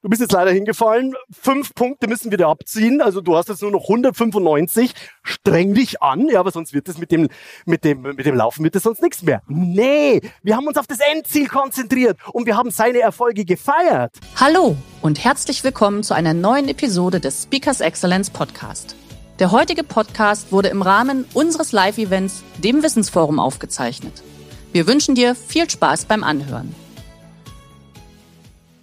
Du bist jetzt leider hingefallen. Fünf Punkte müssen wir dir abziehen. Also du hast jetzt nur noch 195. Streng dich an, ja, aber sonst wird es mit dem, mit dem, mit dem Laufen wird es sonst nichts mehr. Nee, wir haben uns auf das Endziel konzentriert und wir haben seine Erfolge gefeiert. Hallo und herzlich willkommen zu einer neuen Episode des Speakers Excellence Podcast. Der heutige Podcast wurde im Rahmen unseres Live-Events, dem Wissensforum, aufgezeichnet. Wir wünschen dir viel Spaß beim Anhören.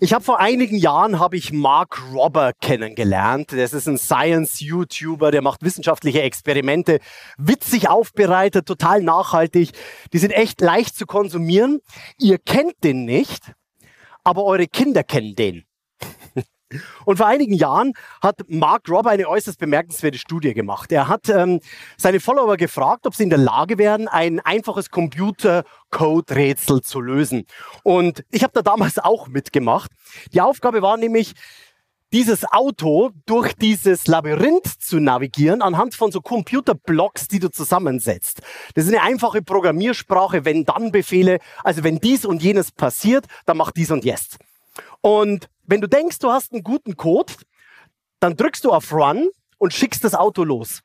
Ich habe vor einigen Jahren habe ich Mark Robber kennengelernt. Das ist ein Science-YouTuber, der macht wissenschaftliche Experimente, witzig aufbereitet, total nachhaltig. Die sind echt leicht zu konsumieren. Ihr kennt den nicht, aber eure Kinder kennen den. Und vor einigen Jahren hat Mark Robber eine äußerst bemerkenswerte Studie gemacht. Er hat ähm, seine Follower gefragt, ob sie in der Lage wären, ein einfaches Computer-Code-Rätsel zu lösen. Und ich habe da damals auch mitgemacht. Die Aufgabe war nämlich, dieses Auto durch dieses Labyrinth zu navigieren anhand von so Computerblocks, die du zusammensetzt. Das ist eine einfache Programmiersprache, wenn dann Befehle, also wenn dies und jenes passiert, dann mach dies und jetzt. Und wenn du denkst, du hast einen guten Code, dann drückst du auf Run und schickst das Auto los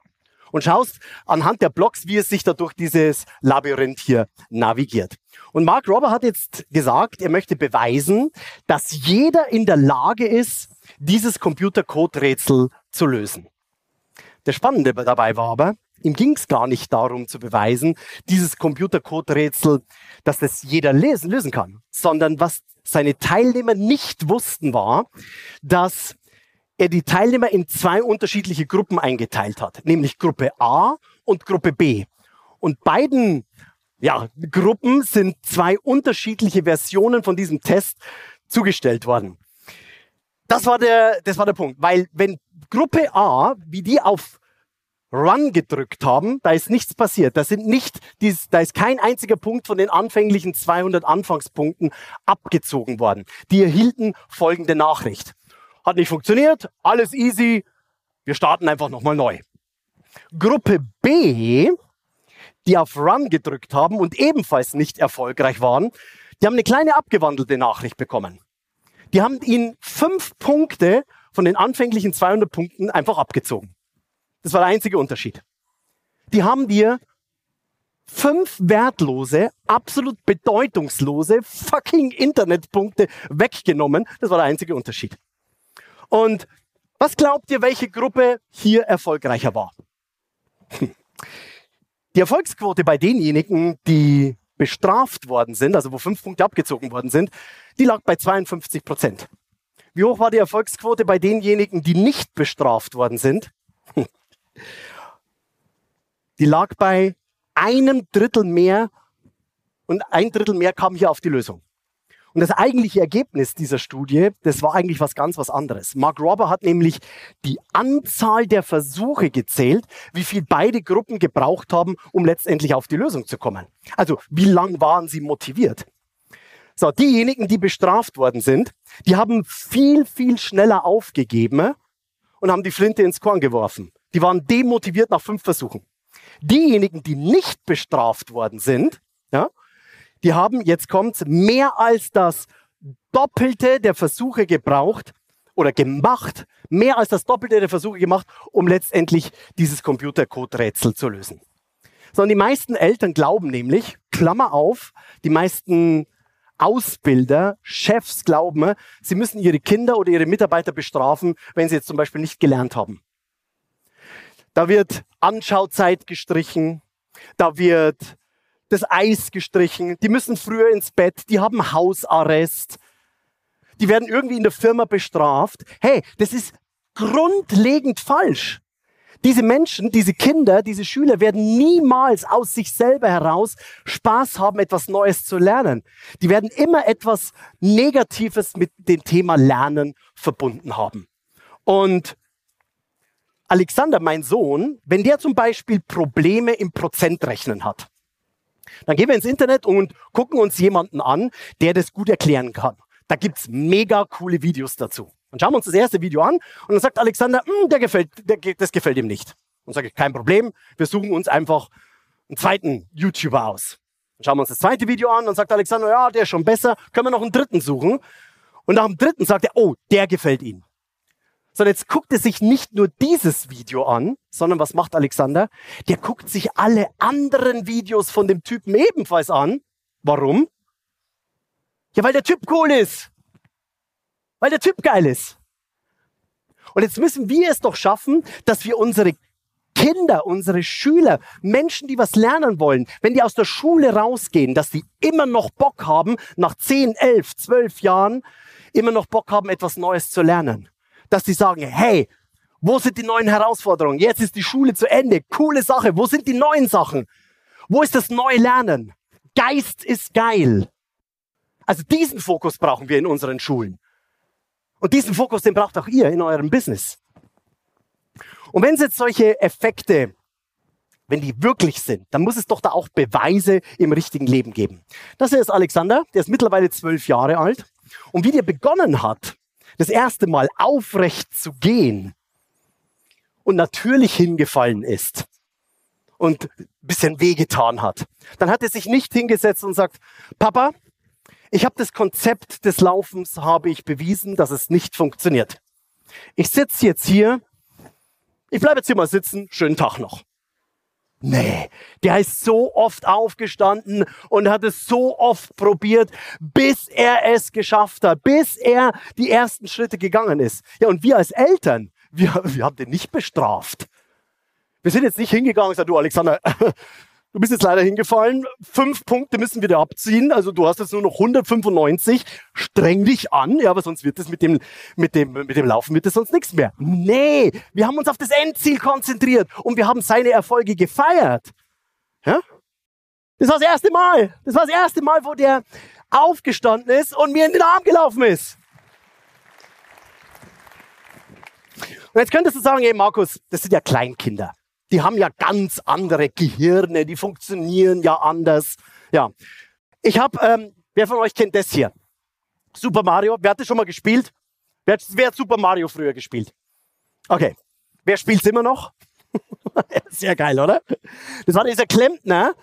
und schaust anhand der Blocks, wie es sich da durch dieses Labyrinth hier navigiert. Und Mark Robber hat jetzt gesagt, er möchte beweisen, dass jeder in der Lage ist, dieses Computercode-Rätsel zu lösen. Der Spannende dabei war aber, ihm ging es gar nicht darum zu beweisen, dieses Computercode-Rätsel, dass das jeder lesen, lösen kann, sondern was seine Teilnehmer nicht wussten, war, dass er die Teilnehmer in zwei unterschiedliche Gruppen eingeteilt hat, nämlich Gruppe A und Gruppe B. Und beiden ja, Gruppen sind zwei unterschiedliche Versionen von diesem Test zugestellt worden. Das war der, das war der Punkt, weil wenn Gruppe A, wie die auf Run gedrückt haben, da ist nichts passiert. Da sind nicht, da ist kein einziger Punkt von den anfänglichen 200 Anfangspunkten abgezogen worden. Die erhielten folgende Nachricht. Hat nicht funktioniert, alles easy, wir starten einfach nochmal neu. Gruppe B, die auf Run gedrückt haben und ebenfalls nicht erfolgreich waren, die haben eine kleine abgewandelte Nachricht bekommen. Die haben ihnen fünf Punkte von den anfänglichen 200 Punkten einfach abgezogen. Das war der einzige Unterschied. Die haben dir fünf wertlose, absolut bedeutungslose fucking Internetpunkte weggenommen. Das war der einzige Unterschied. Und was glaubt ihr, welche Gruppe hier erfolgreicher war? Die Erfolgsquote bei denjenigen, die bestraft worden sind, also wo fünf Punkte abgezogen worden sind, die lag bei 52 Prozent. Wie hoch war die Erfolgsquote bei denjenigen, die nicht bestraft worden sind? Die lag bei einem Drittel mehr und ein Drittel mehr kam hier auf die Lösung. Und das eigentliche Ergebnis dieser Studie, das war eigentlich was ganz was anderes. Mark Robber hat nämlich die Anzahl der Versuche gezählt, wie viel beide Gruppen gebraucht haben, um letztendlich auf die Lösung zu kommen. Also, wie lang waren sie motiviert? So, diejenigen, die bestraft worden sind, die haben viel, viel schneller aufgegeben und haben die Flinte ins Korn geworfen. Die waren demotiviert nach fünf Versuchen. Diejenigen, die nicht bestraft worden sind, ja, die haben, jetzt kommt's, mehr als das Doppelte der Versuche gebraucht oder gemacht, mehr als das Doppelte der Versuche gemacht, um letztendlich dieses Computercode-Rätsel zu lösen. Sondern die meisten Eltern glauben nämlich, Klammer auf, die meisten Ausbilder, Chefs glauben, sie müssen ihre Kinder oder ihre Mitarbeiter bestrafen, wenn sie jetzt zum Beispiel nicht gelernt haben. Da wird Anschauzeit gestrichen, da wird das Eis gestrichen, die müssen früher ins Bett, die haben Hausarrest, die werden irgendwie in der Firma bestraft. Hey, das ist grundlegend falsch. Diese Menschen, diese Kinder, diese Schüler werden niemals aus sich selber heraus Spaß haben, etwas Neues zu lernen. Die werden immer etwas Negatives mit dem Thema Lernen verbunden haben. Und Alexander, mein Sohn, wenn der zum Beispiel Probleme im Prozentrechnen hat, dann gehen wir ins Internet und gucken uns jemanden an, der das gut erklären kann. Da gibt's mega coole Videos dazu. Dann schauen wir uns das erste Video an und dann sagt Alexander, hm, der gefällt, der, das gefällt ihm nicht. Und sage ich, kein Problem, wir suchen uns einfach einen zweiten YouTuber aus. Dann schauen wir uns das zweite Video an und sagt Alexander, ja, der ist schon besser, können wir noch einen dritten suchen. Und nach dem dritten sagt er, oh, der gefällt ihm. So, jetzt guckt er sich nicht nur dieses Video an, sondern was macht Alexander? Der guckt sich alle anderen Videos von dem Typen ebenfalls an. Warum? Ja, weil der Typ cool ist. Weil der Typ geil ist. Und jetzt müssen wir es doch schaffen, dass wir unsere Kinder, unsere Schüler, Menschen, die was lernen wollen, wenn die aus der Schule rausgehen, dass die immer noch Bock haben, nach 10, 11, 12 Jahren, immer noch Bock haben, etwas Neues zu lernen. Dass die sagen, hey, wo sind die neuen Herausforderungen? Jetzt ist die Schule zu Ende. Coole Sache. Wo sind die neuen Sachen? Wo ist das neue Lernen? Geist ist geil. Also diesen Fokus brauchen wir in unseren Schulen. Und diesen Fokus, den braucht auch ihr in eurem Business. Und wenn es jetzt solche Effekte, wenn die wirklich sind, dann muss es doch da auch Beweise im richtigen Leben geben. Das hier ist Alexander, der ist mittlerweile zwölf Jahre alt. Und wie der begonnen hat, das erste Mal aufrecht zu gehen und natürlich hingefallen ist und ein bisschen wehgetan hat, dann hat er sich nicht hingesetzt und sagt, Papa, ich habe das Konzept des Laufens, habe ich bewiesen, dass es nicht funktioniert. Ich sitze jetzt hier, ich bleibe jetzt hier mal sitzen, schönen Tag noch. Nee, der ist so oft aufgestanden und hat es so oft probiert, bis er es geschafft hat, bis er die ersten Schritte gegangen ist. Ja, und wir als Eltern, wir, wir haben den nicht bestraft. Wir sind jetzt nicht hingegangen und gesagt, du Alexander, Du bist jetzt leider hingefallen. Fünf Punkte müssen wir dir abziehen. Also du hast jetzt nur noch 195. Streng dich an, ja, aber sonst wird es mit dem, mit dem, mit dem Laufen wird es sonst nichts mehr. Nee, wir haben uns auf das Endziel konzentriert und wir haben seine Erfolge gefeiert. Ja? Das war das erste Mal. Das war das erste Mal, wo der aufgestanden ist und mir in den Arm gelaufen ist. Und jetzt könntest du sagen, hey Markus, das sind ja Kleinkinder die haben ja ganz andere Gehirne, die funktionieren ja anders. Ja, ich habe, ähm, wer von euch kennt das hier? Super Mario. Wer hat das schon mal gespielt? Wer, wer hat Super Mario früher gespielt? Okay. Wer spielt es immer noch? Sehr geil, oder? Das war dieser Klempner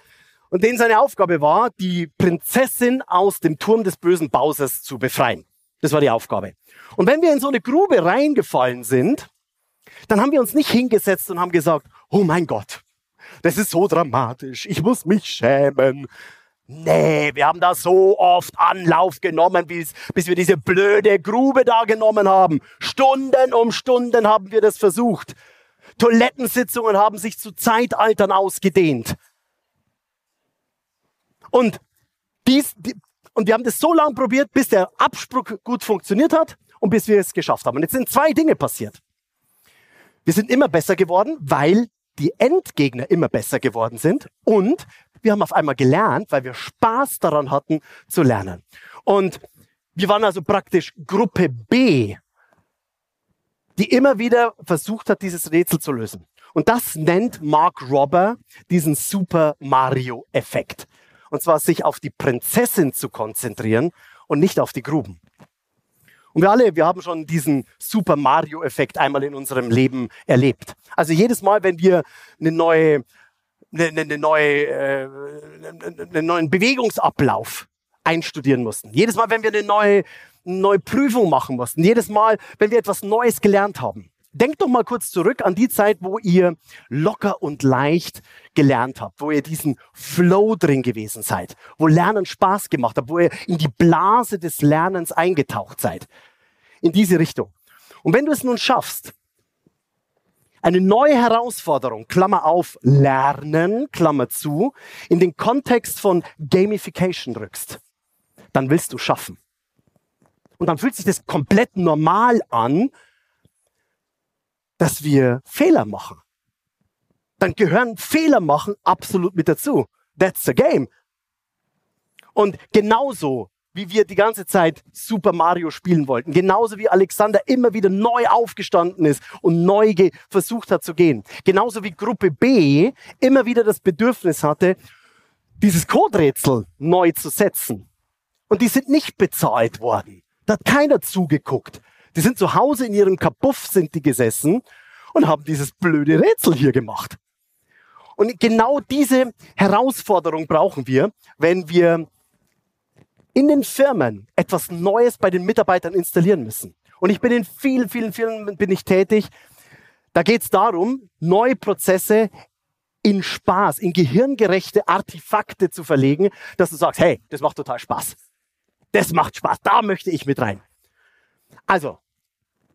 und den seine Aufgabe war, die Prinzessin aus dem Turm des bösen Bowsers zu befreien. Das war die Aufgabe. Und wenn wir in so eine Grube reingefallen sind, dann haben wir uns nicht hingesetzt und haben gesagt, oh mein Gott, das ist so dramatisch, ich muss mich schämen. Nee, wir haben da so oft Anlauf genommen, bis, bis wir diese blöde Grube da genommen haben. Stunden um Stunden haben wir das versucht. Toilettensitzungen haben sich zu Zeitaltern ausgedehnt. Und, dies, die, und wir haben das so lange probiert, bis der Abspruch gut funktioniert hat und bis wir es geschafft haben. Und jetzt sind zwei Dinge passiert. Wir sind immer besser geworden, weil die Endgegner immer besser geworden sind und wir haben auf einmal gelernt, weil wir Spaß daran hatten zu lernen. Und wir waren also praktisch Gruppe B, die immer wieder versucht hat, dieses Rätsel zu lösen. Und das nennt Mark Robber diesen Super Mario Effekt. Und zwar sich auf die Prinzessin zu konzentrieren und nicht auf die Gruben. Und wir alle, wir haben schon diesen Super Mario-Effekt einmal in unserem Leben erlebt. Also jedes Mal, wenn wir eine neue, eine, eine neue, äh, einen neuen Bewegungsablauf einstudieren mussten, jedes Mal, wenn wir eine neue, eine neue Prüfung machen mussten, jedes Mal, wenn wir etwas Neues gelernt haben, Denkt doch mal kurz zurück an die Zeit, wo ihr locker und leicht gelernt habt, wo ihr diesen Flow drin gewesen seid, wo Lernen Spaß gemacht hat, wo ihr in die Blase des Lernens eingetaucht seid. In diese Richtung. Und wenn du es nun schaffst, eine neue Herausforderung, Klammer auf, Lernen, Klammer zu, in den Kontext von Gamification rückst, dann willst du schaffen. Und dann fühlt sich das komplett normal an, dass wir Fehler machen, dann gehören Fehler machen absolut mit dazu. That's the game. Und genauso wie wir die ganze Zeit Super Mario spielen wollten, genauso wie Alexander immer wieder neu aufgestanden ist und neu versucht hat zu gehen, genauso wie Gruppe B immer wieder das Bedürfnis hatte, dieses Coderätsel neu zu setzen. Und die sind nicht bezahlt worden. Da hat keiner zugeguckt. Die sind zu Hause in ihrem Kapuff sind die gesessen und haben dieses blöde Rätsel hier gemacht. Und genau diese Herausforderung brauchen wir, wenn wir in den Firmen etwas Neues bei den Mitarbeitern installieren müssen. Und ich bin in vielen, vielen Firmen bin ich tätig. Da geht es darum, neue Prozesse in Spaß, in gehirngerechte Artefakte zu verlegen, dass du sagst, hey, das macht total Spaß. Das macht Spaß, da möchte ich mit rein. Also,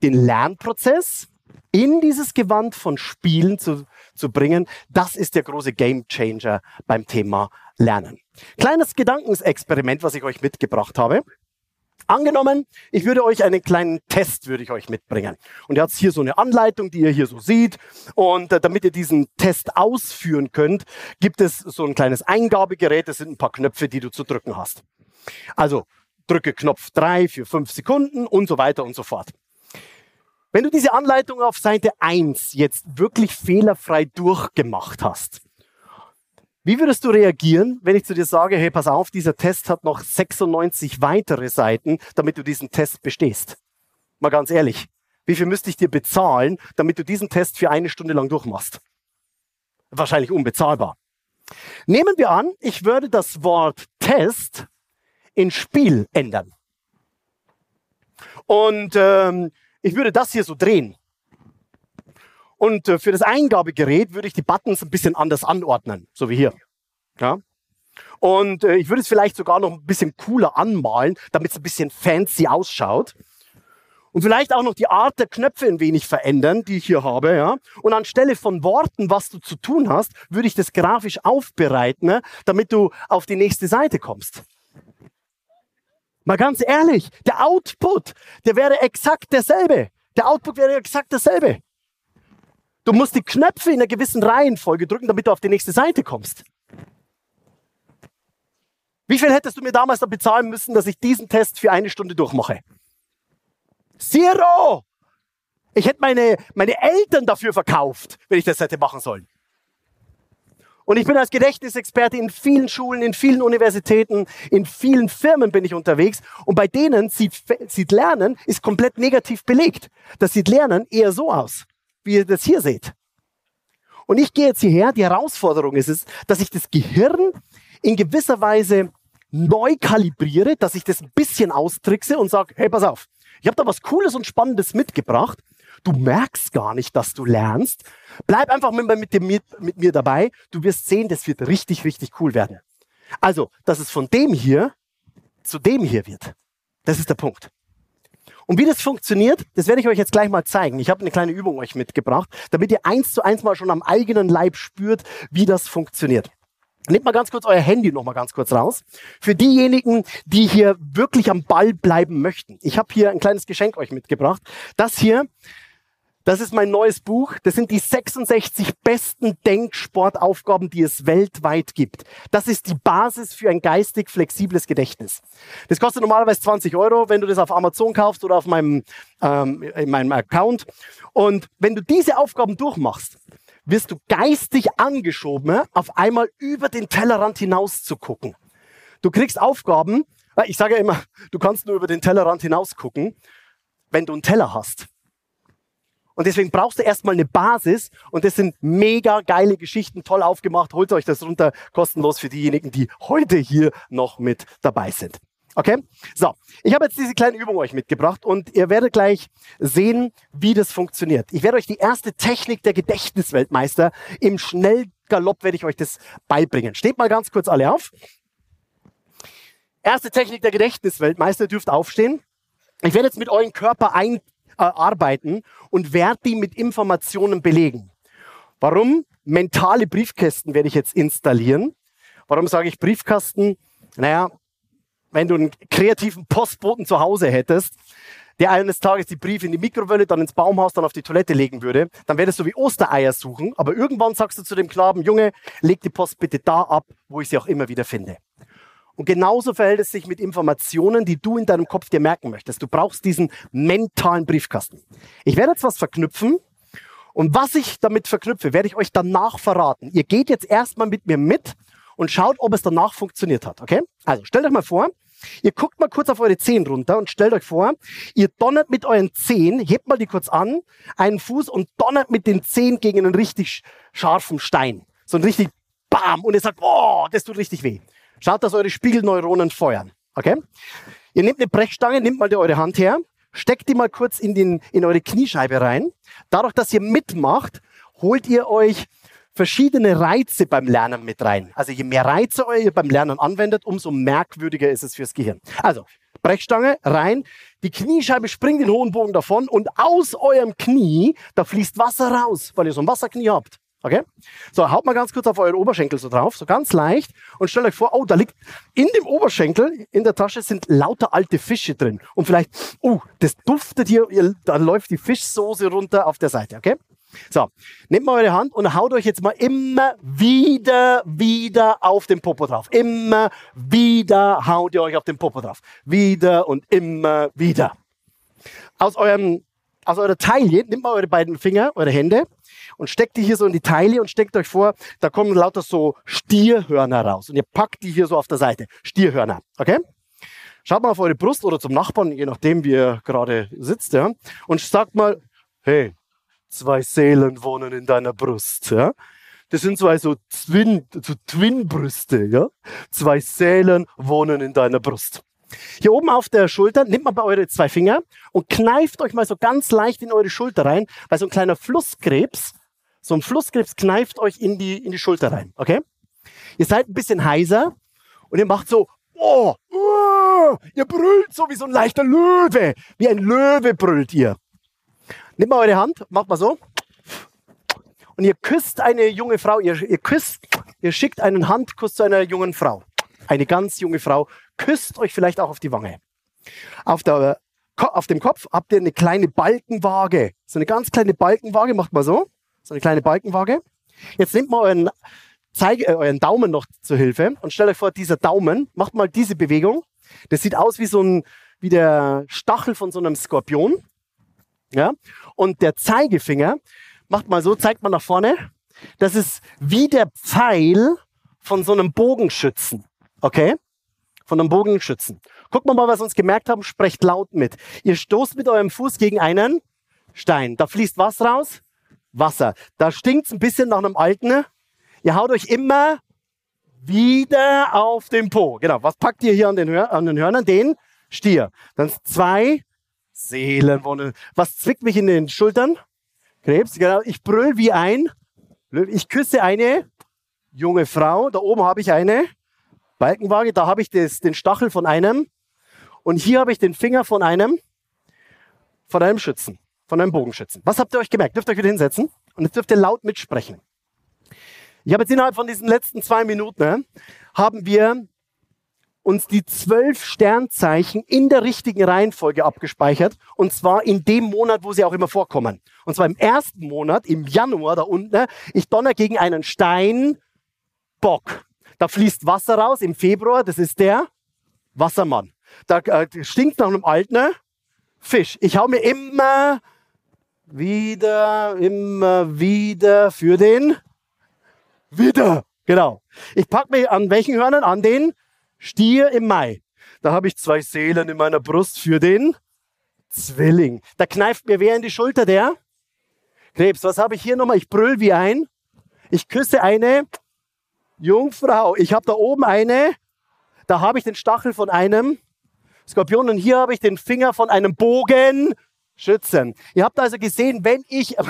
den Lernprozess in dieses Gewand von Spielen zu, zu bringen, das ist der große Game Changer beim Thema Lernen. Kleines Gedankensexperiment, was ich euch mitgebracht habe. Angenommen, ich würde euch einen kleinen Test würde ich euch mitbringen. Und ihr habt hier so eine Anleitung, die ihr hier so seht. Und äh, damit ihr diesen Test ausführen könnt, gibt es so ein kleines Eingabegerät. Das sind ein paar Knöpfe, die du zu drücken hast. Also drücke Knopf 3 für 5 Sekunden und so weiter und so fort. Wenn du diese Anleitung auf Seite 1 jetzt wirklich fehlerfrei durchgemacht hast, wie würdest du reagieren, wenn ich zu dir sage, hey, pass auf, dieser Test hat noch 96 weitere Seiten, damit du diesen Test bestehst? Mal ganz ehrlich, wie viel müsste ich dir bezahlen, damit du diesen Test für eine Stunde lang durchmachst? Wahrscheinlich unbezahlbar. Nehmen wir an, ich würde das Wort Test in Spiel ändern. Und ähm, ich würde das hier so drehen. Und äh, für das Eingabegerät würde ich die Buttons ein bisschen anders anordnen, so wie hier. Ja? Und äh, ich würde es vielleicht sogar noch ein bisschen cooler anmalen, damit es ein bisschen fancy ausschaut. Und vielleicht auch noch die Art der Knöpfe ein wenig verändern, die ich hier habe. Ja? Und anstelle von Worten, was du zu tun hast, würde ich das grafisch aufbereiten, ne? damit du auf die nächste Seite kommst. Mal ganz ehrlich, der Output, der wäre exakt derselbe. Der Output wäre exakt derselbe. Du musst die Knöpfe in einer gewissen Reihenfolge drücken, damit du auf die nächste Seite kommst. Wie viel hättest du mir damals da bezahlen müssen, dass ich diesen Test für eine Stunde durchmache? Zero! Ich hätte meine, meine Eltern dafür verkauft, wenn ich das hätte machen sollen. Und ich bin als Gedächtnisexperte in vielen Schulen, in vielen Universitäten, in vielen Firmen bin ich unterwegs. Und bei denen sieht, sieht Lernen ist komplett negativ belegt. Das sieht Lernen eher so aus wie ihr das hier seht. Und ich gehe jetzt hierher, die Herausforderung ist es, dass ich das Gehirn in gewisser Weise neu kalibriere, dass ich das ein bisschen austrickse und sage, hey, pass auf, ich habe da was Cooles und Spannendes mitgebracht. Du merkst gar nicht, dass du lernst. Bleib einfach mit, mit, dem, mit mir dabei. Du wirst sehen, das wird richtig, richtig cool werden. Also, dass es von dem hier zu dem hier wird. Das ist der Punkt. Und wie das funktioniert, das werde ich euch jetzt gleich mal zeigen. Ich habe eine kleine Übung euch mitgebracht, damit ihr eins zu eins mal schon am eigenen Leib spürt, wie das funktioniert. Nehmt mal ganz kurz euer Handy noch mal ganz kurz raus. Für diejenigen, die hier wirklich am Ball bleiben möchten. Ich habe hier ein kleines Geschenk euch mitgebracht. Das hier das ist mein neues Buch. Das sind die 66 besten Denksportaufgaben, die es weltweit gibt. Das ist die Basis für ein geistig flexibles Gedächtnis. Das kostet normalerweise 20 Euro, wenn du das auf Amazon kaufst oder auf meinem, ähm, in meinem Account. Und wenn du diese Aufgaben durchmachst, wirst du geistig angeschoben, auf einmal über den Tellerrand hinaus zu gucken. Du kriegst Aufgaben, ich sage ja immer, du kannst nur über den Tellerrand hinaus gucken, wenn du einen Teller hast. Und deswegen brauchst du erstmal eine Basis und das sind mega geile Geschichten, toll aufgemacht. Holt euch das runter, kostenlos für diejenigen, die heute hier noch mit dabei sind. Okay? So, ich habe jetzt diese kleine Übung euch mitgebracht und ihr werdet gleich sehen, wie das funktioniert. Ich werde euch die erste Technik der Gedächtnisweltmeister im Schnellgalopp werde ich euch das beibringen. Steht mal ganz kurz alle auf. Erste Technik der Gedächtnisweltmeister dürft aufstehen. Ich werde jetzt mit eurem Körper ein äh, arbeiten und werde die mit Informationen belegen. Warum? Mentale Briefkästen werde ich jetzt installieren. Warum sage ich Briefkasten? Naja, wenn du einen kreativen Postboten zu Hause hättest, der eines Tages die Briefe in die Mikrowelle, dann ins Baumhaus, dann auf die Toilette legen würde, dann wäre so wie Ostereier suchen. Aber irgendwann sagst du zu dem Knaben, Junge, leg die Post bitte da ab, wo ich sie auch immer wieder finde. Und genauso verhält es sich mit Informationen, die du in deinem Kopf dir merken möchtest. Du brauchst diesen mentalen Briefkasten. Ich werde jetzt was verknüpfen. Und was ich damit verknüpfe, werde ich euch danach verraten. Ihr geht jetzt erstmal mit mir mit und schaut, ob es danach funktioniert hat. Okay? Also stellt euch mal vor, Ihr guckt mal kurz auf eure Zehen runter und stellt euch vor, ihr donnert mit euren Zehen, hebt mal die kurz an, einen Fuß und donnert mit den Zehen gegen einen richtig scharfen Stein. So ein richtig Bam! Und ihr sagt, oh, das tut richtig weh. Schaut, dass eure Spiegelneuronen feuern. Okay? Ihr nehmt eine Brechstange, nehmt mal eure Hand her, steckt die mal kurz in, den, in eure Kniescheibe rein. Dadurch, dass ihr mitmacht, holt ihr euch verschiedene Reize beim Lernen mit rein. Also je mehr Reize ihr beim Lernen anwendet, umso merkwürdiger ist es fürs Gehirn. Also Brechstange rein, die Kniescheibe springt den hohen Bogen davon und aus eurem Knie, da fließt Wasser raus, weil ihr so ein Wasserknie habt. Okay? So, haut mal ganz kurz auf euren Oberschenkel so drauf, so ganz leicht und stellt euch vor, oh, da liegt in dem Oberschenkel, in der Tasche sind lauter alte Fische drin. Und vielleicht, oh, das duftet hier, da läuft die Fischsoße runter auf der Seite, okay? So, nehmt mal eure Hand und haut euch jetzt mal immer wieder, wieder auf den Popo drauf. Immer wieder haut ihr euch auf den Popo drauf. Wieder und immer wieder. Aus eurem, aus eurer Taille, nehmt mal eure beiden Finger, eure Hände und steckt die hier so in die Taille und steckt euch vor, da kommen lauter so Stierhörner raus. Und ihr packt die hier so auf der Seite. Stierhörner, okay? Schaut mal auf eure Brust oder zum Nachbarn, je nachdem, wie ihr gerade sitzt, ja, und sagt mal, hey, zwei Seelen wohnen in deiner Brust. Ja? Das sind zwei so Twin, so Twin-Brüste. Ja? Zwei Seelen wohnen in deiner Brust. Hier oben auf der Schulter, nehmt mal bei eure zwei Finger und kneift euch mal so ganz leicht in eure Schulter rein, weil so ein kleiner Flusskrebs, so ein Flusskrebs kneift euch in die, in die Schulter rein. Okay? Ihr seid ein bisschen heiser und ihr macht so, oh, oh, ihr brüllt so wie so ein leichter Löwe. Wie ein Löwe brüllt ihr. Nehmt mal eure Hand, macht mal so. Und ihr küsst eine junge Frau, ihr, ihr küsst, ihr schickt einen Handkuss zu einer jungen Frau. Eine ganz junge Frau, küsst euch vielleicht auch auf die Wange. Auf, der, auf dem Kopf habt ihr eine kleine Balkenwaage. So eine ganz kleine Balkenwaage, macht mal so. So eine kleine Balkenwaage. Jetzt nehmt mal euren, Zeige, äh, euren Daumen noch zur Hilfe und stellt euch vor, dieser Daumen, macht mal diese Bewegung. Das sieht aus wie so ein, wie der Stachel von so einem Skorpion. Ja? Und der Zeigefinger macht mal so, zeigt man nach vorne. Das ist wie der Pfeil von so einem Bogenschützen. Okay? Von einem Bogenschützen. Guckt mal, was wir uns gemerkt haben, sprecht laut mit. Ihr stoßt mit eurem Fuß gegen einen Stein. Da fließt was raus? Wasser. Da stinkt's ein bisschen nach einem alten. Ihr haut euch immer wieder auf den Po. Genau. Was packt ihr hier an den, Hör an den Hörnern? Den Stier. Dann zwei Seelenwonne. Was zwickt mich in den Schultern? Krebs, genau. Ich brüll wie ein. Ich küsse eine junge Frau. Da oben habe ich eine Balkenwaage. Da habe ich das, den Stachel von einem. Und hier habe ich den Finger von einem, von einem Schützen, von einem Bogenschützen. Was habt ihr euch gemerkt? Dürft ihr euch wieder hinsetzen? Und jetzt dürft ihr laut mitsprechen. Ich habe jetzt innerhalb von diesen letzten zwei Minuten, haben wir uns die zwölf Sternzeichen in der richtigen Reihenfolge abgespeichert. Und zwar in dem Monat, wo sie auch immer vorkommen. Und zwar im ersten Monat, im Januar da unten. Ich donner gegen einen Stein Bock. Da fließt Wasser raus im Februar. Das ist der Wassermann. Da äh, stinkt nach einem alten Fisch. Ich hau mir immer wieder, immer wieder für den wieder. Genau. Ich pack mir an welchen Hörnern? An den Stier im Mai. Da habe ich zwei Seelen in meiner Brust für den Zwilling. Da kneift mir wer in die Schulter, der Krebs. Was habe ich hier nochmal? Ich brüll wie ein. Ich küsse eine Jungfrau. Ich habe da oben eine. Da habe ich den Stachel von einem Skorpion und hier habe ich den Finger von einem Bogenschützen. Ihr habt also gesehen, wenn ich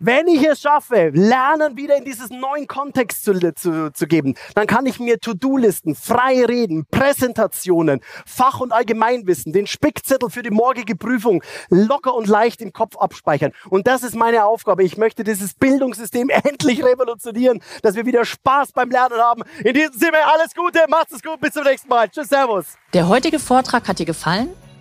Wenn ich es schaffe, Lernen wieder in dieses neuen Kontext zu, zu, zu geben, dann kann ich mir To-Do-Listen, freie Reden, Präsentationen, Fach- und Allgemeinwissen, den Spickzettel für die morgige Prüfung locker und leicht im Kopf abspeichern. Und das ist meine Aufgabe. Ich möchte dieses Bildungssystem endlich revolutionieren, dass wir wieder Spaß beim Lernen haben. In diesem Sinne alles Gute, macht es gut, bis zum nächsten Mal. Tschüss, Servus. Der heutige Vortrag hat dir gefallen?